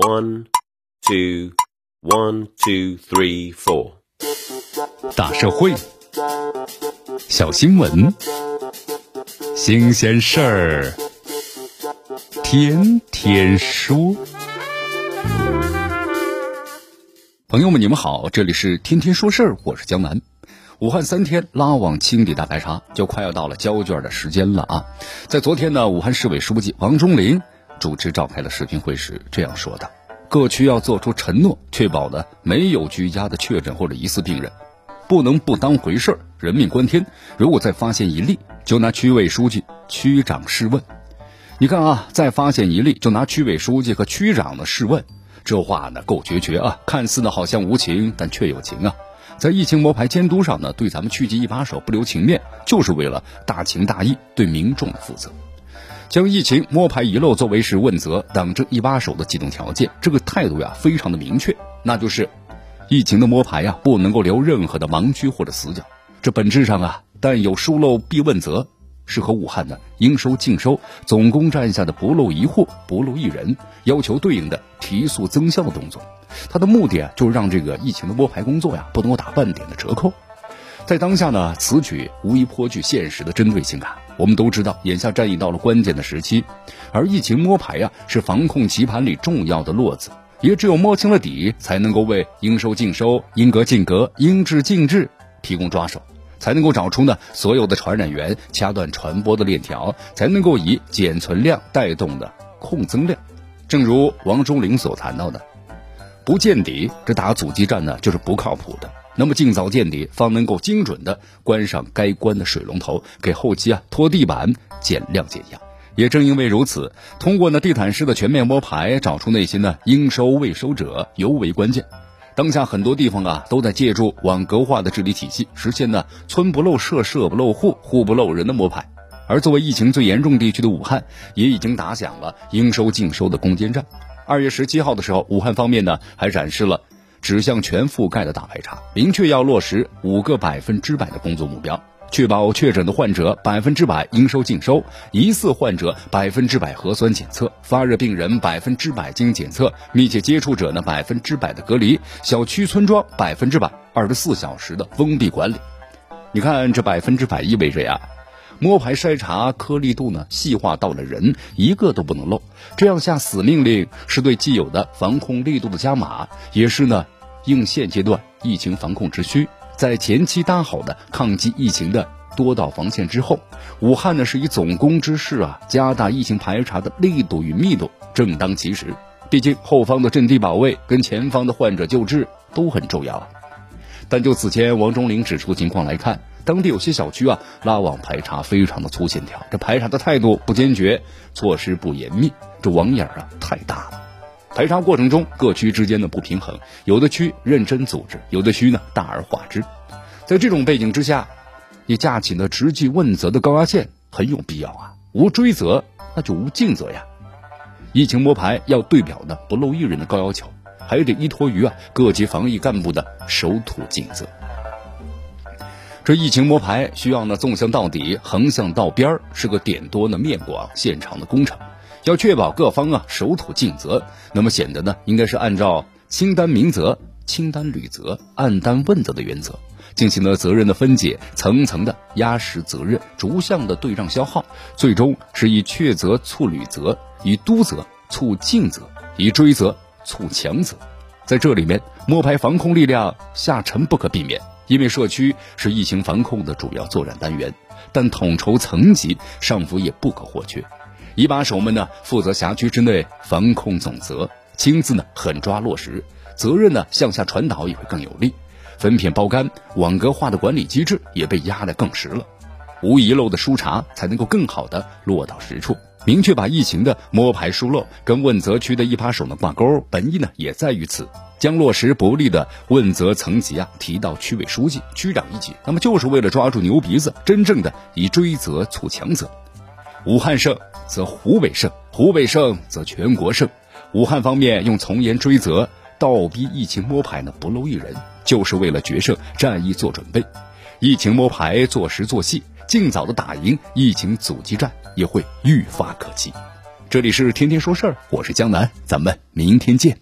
One, two, one, two, three, four。大社会，小新闻，新鲜事儿，天天说。朋友们，你们好，这里是天天说事儿，我是江南。武汉三天拉网清理大排查，就快要到了交卷的时间了啊！在昨天呢，武汉市委书记王忠林主持召开了视频会时这样说的：各区要做出承诺，确保呢没有居家的确诊或者疑似病人，不能不当回事儿，人命关天。如果再发现一例，就拿区委书记、区长试问。你看啊，再发现一例，就拿区委书记和区长的试问，这话呢够决绝啊！看似呢好像无情，但却有情啊！在疫情摸排监督上呢，对咱们区级一把手不留情面，就是为了大情大义，对民众负责。将疫情摸排遗漏作为是问责党政一把手的机动条件，这个态度呀非常的明确，那就是疫情的摸排呀不能够留任何的盲区或者死角。这本质上啊，但有疏漏必问责，是和武汉的应收尽收总攻占下的不漏一户不漏一人要求对应的提速增效的动作。它的目的啊，就是让这个疫情的摸排工作呀，不能够打半点的折扣。在当下呢，此举无疑颇具现实的针对性啊。我们都知道，眼下战役到了关键的时期，而疫情摸排呀，是防控棋盘里重要的落子。也只有摸清了底，才能够为应收尽收、应格尽格、应治尽治提供抓手，才能够找出呢所有的传染源，掐断传播的链条，才能够以减存量带动的控增量。正如王忠林所谈到的。不见底，这打阻击战呢就是不靠谱的。那么尽早见底，方能够精准的关上该关的水龙头，给后期啊拖地板减量减压。也正因为如此，通过呢地毯式的全面摸排，找出那些呢应收未收者尤为关键。当下很多地方啊都在借助网格化的治理体系，实现呢村不漏社、社不漏户、户不漏人的摸排。而作为疫情最严重地区的武汉，也已经打响了应收尽收的攻坚战。二月十七号的时候，武汉方面呢还展示了指向全覆盖的大排查，明确要落实五个百分之百的工作目标，确保确诊的患者百分之百应收尽收，疑似患者百分之百核酸检测，发热病人百分之百经检测，密切接触者呢百分之百的隔离，小区村庄百分之百二十四小时的封闭管理。你看这百分之百意味着呀。摸排筛查颗粒度呢细化到了人一个都不能漏，这样下死命令是对既有的防控力度的加码，也是呢应现阶段疫情防控之需。在前期搭好的抗击疫情的多道防线之后，武汉呢是以总攻之势啊，加大疫情排查的力度与密度，正当其时。毕竟后方的阵地保卫跟前方的患者救治都很重要啊。但就此前王忠林指出的情况来看。当地有些小区啊，拉网排查非常的粗线条，这排查的态度不坚决，措施不严密，这网眼啊太大了。排查过程中，各区之间的不平衡，有的区认真组织，有的区呢大而化之。在这种背景之下，你架起了直击问责的高压线很有必要啊。无追责，那就无尽责呀。疫情摸排要对表的不漏一人的高要求，还得依托于啊各级防疫干部的守土尽责。这疫情摸排需要呢纵向到底，横向到边儿，是个点多呢面广线长的工程。要确保各方啊守土尽责，那么显得呢应该是按照清单明责、清单履责、按单问责的原则，进行了责任的分解，层层的压实责任，逐项的对账消耗，最终是以确责促履责，以督责促尽责，以追责促强责。在这里面，摸排防控力量下沉不可避免。因为社区是疫情防控的主要作战单元，但统筹层级上浮也不可或缺。一把手们呢，负责辖区之内防控总责，亲自呢狠抓落实，责任呢向下传导也会更有力。分片包干、网格化的管理机制也被压得更实了，无遗漏的疏查才能够更好的落到实处。明确把疫情的摸排疏漏跟问责区的一把手呢挂钩，本意呢也在于此。将落实不利的问责层级啊提到区委书记、区长一级，那么就是为了抓住牛鼻子，真正的以追责促强责。武汉胜则湖北胜，湖北胜则全国胜。武汉方面用从严追责、倒逼疫情摸排呢不漏一人，就是为了决胜战役做准备。疫情摸排做实做细，尽早的打赢疫情阻击战，也会愈发可期。这里是天天说事儿，我是江南，咱们明天见。